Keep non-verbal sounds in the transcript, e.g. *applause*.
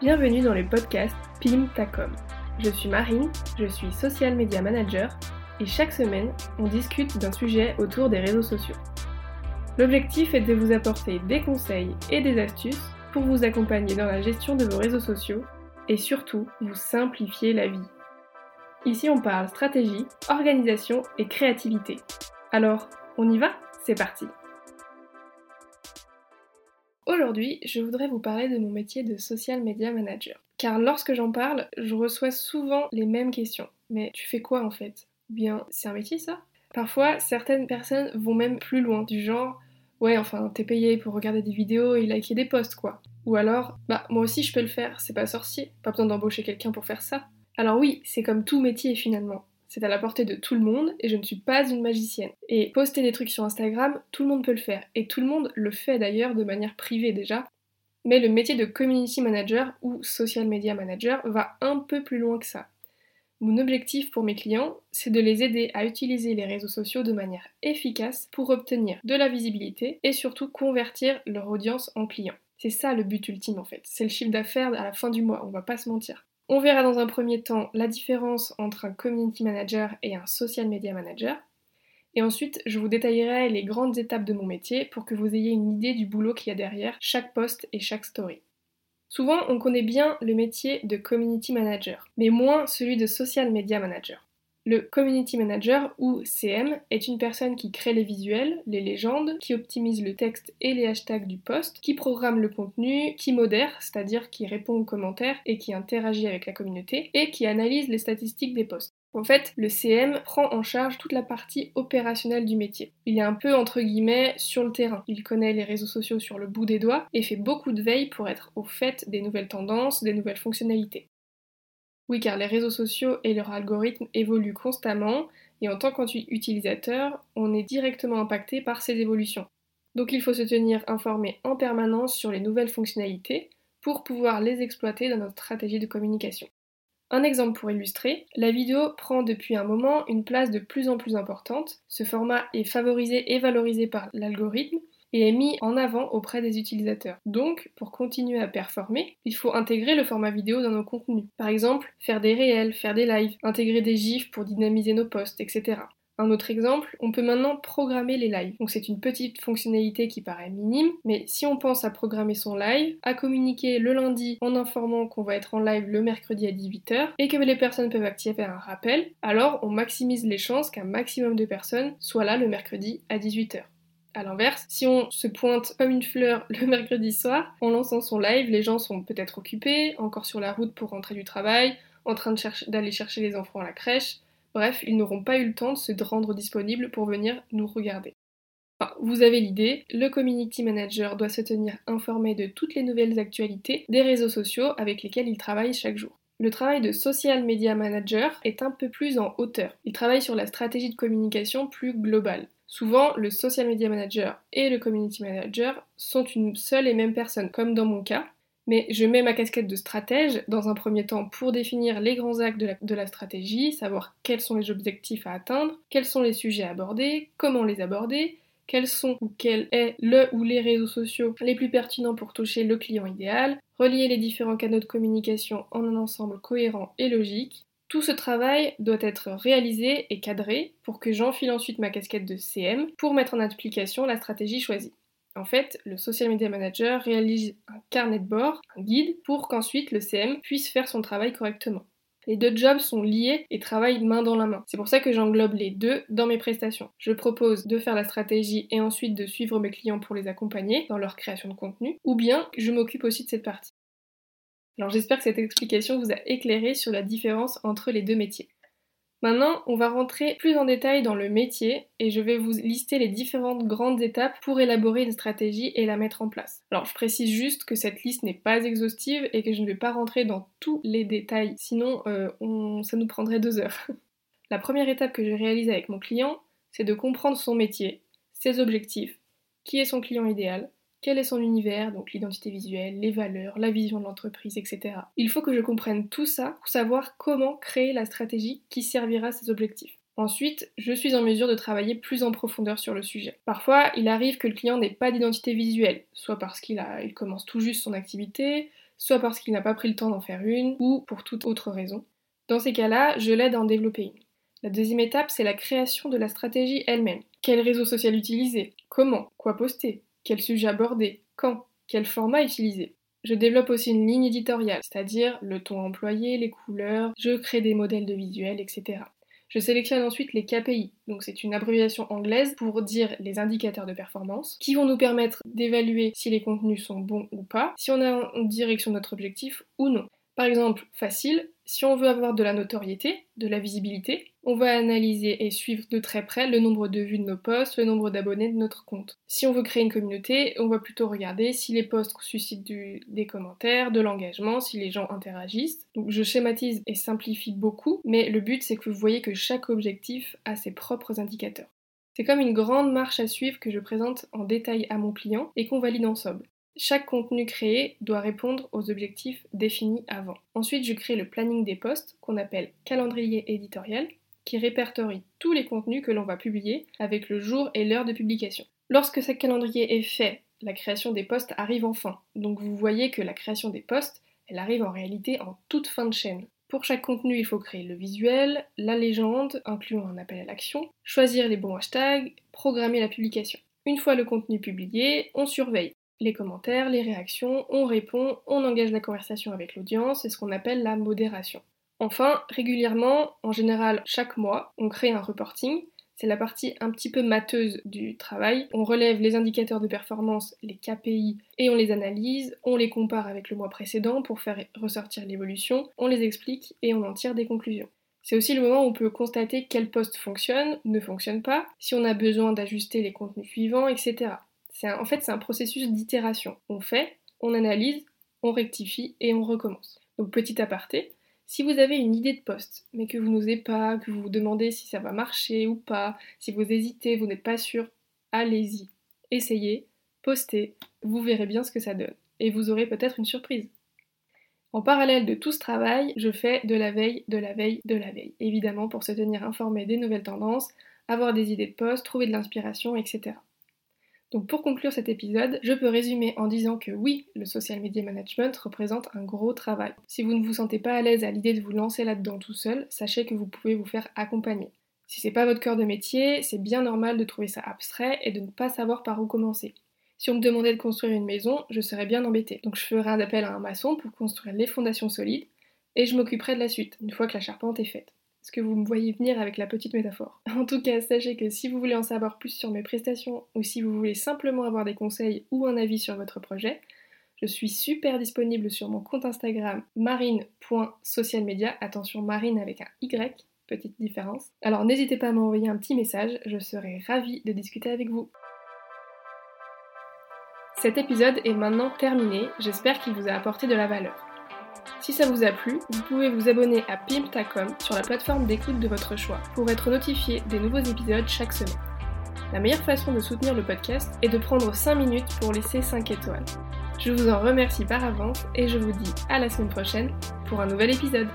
Bienvenue dans le podcast PIM Tacom. Je suis Marine, je suis social media manager et chaque semaine, on discute d'un sujet autour des réseaux sociaux. L'objectif est de vous apporter des conseils et des astuces pour vous accompagner dans la gestion de vos réseaux sociaux et surtout vous simplifier la vie. Ici, on parle stratégie, organisation et créativité. Alors, on y va? C'est parti Aujourd'hui, je voudrais vous parler de mon métier de social media manager. Car lorsque j'en parle, je reçois souvent les mêmes questions. Mais tu fais quoi en fait? Bien, c'est un métier ça? Parfois, certaines personnes vont même plus loin, du genre Ouais, enfin, t'es payé pour regarder des vidéos et liker des posts, quoi. Ou alors, bah, moi aussi je peux le faire, c'est pas sorcier, pas besoin d'embaucher quelqu'un pour faire ça. Alors oui, c'est comme tout métier finalement. C'est à la portée de tout le monde et je ne suis pas une magicienne. Et poster des trucs sur Instagram, tout le monde peut le faire. Et tout le monde le fait d'ailleurs de manière privée déjà. Mais le métier de community manager ou social media manager va un peu plus loin que ça. Mon objectif pour mes clients, c'est de les aider à utiliser les réseaux sociaux de manière efficace pour obtenir de la visibilité et surtout convertir leur audience en clients. C'est ça le but ultime en fait. C'est le chiffre d'affaires à la fin du mois, on va pas se mentir. On verra dans un premier temps la différence entre un community manager et un social media manager. Et ensuite, je vous détaillerai les grandes étapes de mon métier pour que vous ayez une idée du boulot qu'il y a derrière chaque post et chaque story. Souvent, on connaît bien le métier de community manager, mais moins celui de social media manager. Le Community Manager, ou CM, est une personne qui crée les visuels, les légendes, qui optimise le texte et les hashtags du post, qui programme le contenu, qui modère, c'est-à-dire qui répond aux commentaires et qui interagit avec la communauté, et qui analyse les statistiques des posts. En fait, le CM prend en charge toute la partie opérationnelle du métier. Il est un peu entre guillemets sur le terrain. Il connaît les réseaux sociaux sur le bout des doigts et fait beaucoup de veille pour être au fait des nouvelles tendances, des nouvelles fonctionnalités. Oui, car les réseaux sociaux et leurs algorithmes évoluent constamment et en tant qu'utilisateur, on est directement impacté par ces évolutions. Donc il faut se tenir informé en permanence sur les nouvelles fonctionnalités pour pouvoir les exploiter dans notre stratégie de communication. Un exemple pour illustrer, la vidéo prend depuis un moment une place de plus en plus importante. Ce format est favorisé et valorisé par l'algorithme et est mis en avant auprès des utilisateurs. Donc, pour continuer à performer, il faut intégrer le format vidéo dans nos contenus. Par exemple, faire des réels, faire des lives, intégrer des gifs pour dynamiser nos posts, etc. Un autre exemple, on peut maintenant programmer les lives. Donc c'est une petite fonctionnalité qui paraît minime, mais si on pense à programmer son live, à communiquer le lundi en informant qu'on va être en live le mercredi à 18h et que les personnes peuvent activer un rappel, alors on maximise les chances qu'un maximum de personnes soient là le mercredi à 18h. À l'inverse, si on se pointe comme une fleur *laughs* le mercredi soir, en lançant son live, les gens sont peut-être occupés, encore sur la route pour rentrer du travail, en train d'aller chercher les enfants à la crèche. Bref, ils n'auront pas eu le temps de se rendre disponibles pour venir nous regarder. vous avez l'idée, le community manager doit se tenir informé de toutes les nouvelles actualités des réseaux sociaux avec lesquels il travaille chaque jour. Le travail de social media manager est un peu plus en hauteur. Il travaille sur la stratégie de communication plus globale. Souvent, le social media manager et le community manager sont une seule et même personne, comme dans mon cas. Mais je mets ma casquette de stratège dans un premier temps pour définir les grands actes de la, stratégie, savoir quels sont les objectifs à atteindre, quels sont les sujets à aborder, comment les aborder, quels sont ou quel est le ou les réseaux sociaux les plus pertinents pour toucher le client idéal, relier les différents canaux de communication en un ensemble cohérent et logique, tout ce travail doit être réalisé et cadré pour que j'enfile ensuite ma casquette de CM pour mettre en application la stratégie choisie. En fait, le Social Media Manager réalise un carnet de bord, un guide, pour qu'ensuite le CM puisse faire son travail correctement. Les deux jobs sont liés et travaillent main dans la main. C'est pour ça que j'englobe les deux dans mes prestations. Je propose de faire la stratégie et ensuite de suivre mes clients pour les accompagner dans leur création de contenu, ou bien je m'occupe aussi de cette partie. Alors j'espère que cette explication vous a éclairé sur la différence entre les deux métiers. Maintenant, on va rentrer plus en détail dans le métier et je vais vous lister les différentes grandes étapes pour élaborer une stratégie et la mettre en place. Alors, je précise juste que cette liste n'est pas exhaustive et que je ne vais pas rentrer dans tous les détails, sinon euh, ça nous prendrait deux heures. *laughs* la première étape que je réalise avec mon client, c'est de comprendre son métier, ses objectifs, qui est son client idéal, quel est son univers, donc l'identité visuelle, les valeurs, la vision de l'entreprise, etc. Il faut que je comprenne tout ça pour savoir comment créer la stratégie qui servira à ces objectifs. Ensuite, je suis en mesure de travailler plus en profondeur sur le sujet. Parfois, il arrive que le client n'ait pas d'identité visuelle, soit parce qu'il il commence tout juste son activité, soit parce qu'il n'a pas pris le temps d'en faire une, ou pour toute autre raison. Dans ces cas-là, je l'aide à en développer une. La deuxième étape, c'est la création de la stratégie elle-même. Quel réseau social utiliser? Comment? Quoi poster? Quel sujet aborder? Quand? Quel format utiliser? Je développe aussi une ligne éditoriale, c'est-à-dire le ton employé, les couleurs, je crée des modèles de visuels, etc. Je sélectionne ensuite les KPI, donc c'est une abréviation anglaise pour dire les indicateurs de performance, qui vont nous permettre d'évaluer si les contenus sont bons ou pas, si on est en direction de notre objectif ou non. Par exemple, facile, si on veut avoir de la notoriété, de la visibilité, on va analyser et suivre de très près le nombre de vues de nos posts, le nombre d'abonnés de notre compte. Si on veut créer une communauté, on va plutôt regarder si les posts suscitent des commentaires, de l'engagement, si les gens interagissent. Donc je schématise et simplifie beaucoup, mais le but c'est que vous voyez que chaque objectif a ses propres indicateurs. C'est comme une grande marche à suivre que je présente en détail à mon client et qu'on valide ensemble. Chaque contenu créé doit répondre aux objectifs définis avant. Ensuite, je crée le planning des posts qu'on appelle calendrier éditorial qui répertorie tous les contenus que l'on va publier avec le jour et l'heure de publication. Lorsque ce calendrier est fait, la création des posts arrive enfin. Donc vous voyez que la création des posts, elle arrive en réalité en toute fin de chaîne. Pour chaque contenu, il faut créer le visuel, la légende, incluant un appel à l'action, choisir les bons hashtags, programmer la publication. Une fois le contenu publié, on surveille les commentaires, les réactions, on répond, on engage la conversation avec l'audience, c'est ce qu'on appelle la modération. Enfin, régulièrement, en général chaque mois, on crée un reporting. C'est la partie un petit peu mateuse du travail. On relève les indicateurs de performance, les KPI, et on les analyse, on les compare avec le mois précédent pour faire ressortir l'évolution, on les explique et on en tire des conclusions. C'est aussi le moment où on peut constater quel poste fonctionne, ne fonctionne pas, si on a besoin d'ajuster les contenus suivants, etc en fait, c'est un processus d'itération. On fait, on analyse, on rectifie et on recommence. Donc petit aparté, si vous avez une idée de poste, mais que vous n'osez pas, que vous vous demandez si ça va marcher ou pas, si vous hésitez, vous n'êtes pas sûr, allez-y, essayez, postez, vous verrez bien ce que ça donne. Et vous aurez peut-être une surprise. En parallèle de tout ce travail, je fais de la veille, de la veille, de la veille, évidemment pour se tenir informé des nouvelles tendances, avoir des idées de poste, trouver de l'inspiration, etc. Donc pour conclure cet épisode, je peux résumer en disant que oui, le social media management représente un gros travail. Si vous ne vous sentez pas à l'aise à l'idée de vous lancer là-dedans tout seul, sachez que vous pouvez vous faire accompagner. Si c'est pas votre cœur de métier, c'est bien normal de trouver ça abstrait et de ne pas savoir par où commencer. Si on me demandait de construire une maison, je serais bien embêtée. Donc je ferai un appel à un maçon pour construire les fondations solides et je m'occuperai de la suite, une fois que la charpente est faite. Est-ce que vous me voyez venir avec la petite métaphore *laughs* En tout cas, sachez que si vous voulez en savoir plus sur mes prestations ou si vous voulez simplement avoir des conseils ou un avis sur votre projet, je suis super disponible sur mon compte Instagram marine.socialmedia. Attention, marine avec un Y, petite différence. Alors n'hésitez pas à m'envoyer un petit message, je serai ravie de discuter avec vous. Cet épisode est maintenant terminé, j'espère qu'il vous a apporté de la valeur. Si ça vous a plu, vous pouvez vous abonner à Pimptacom sur la plateforme d'écoute de votre choix pour être notifié des nouveaux épisodes chaque semaine. La meilleure façon de soutenir le podcast est de prendre 5 minutes pour laisser 5 étoiles. Je vous en remercie par avance et je vous dis à la semaine prochaine pour un nouvel épisode.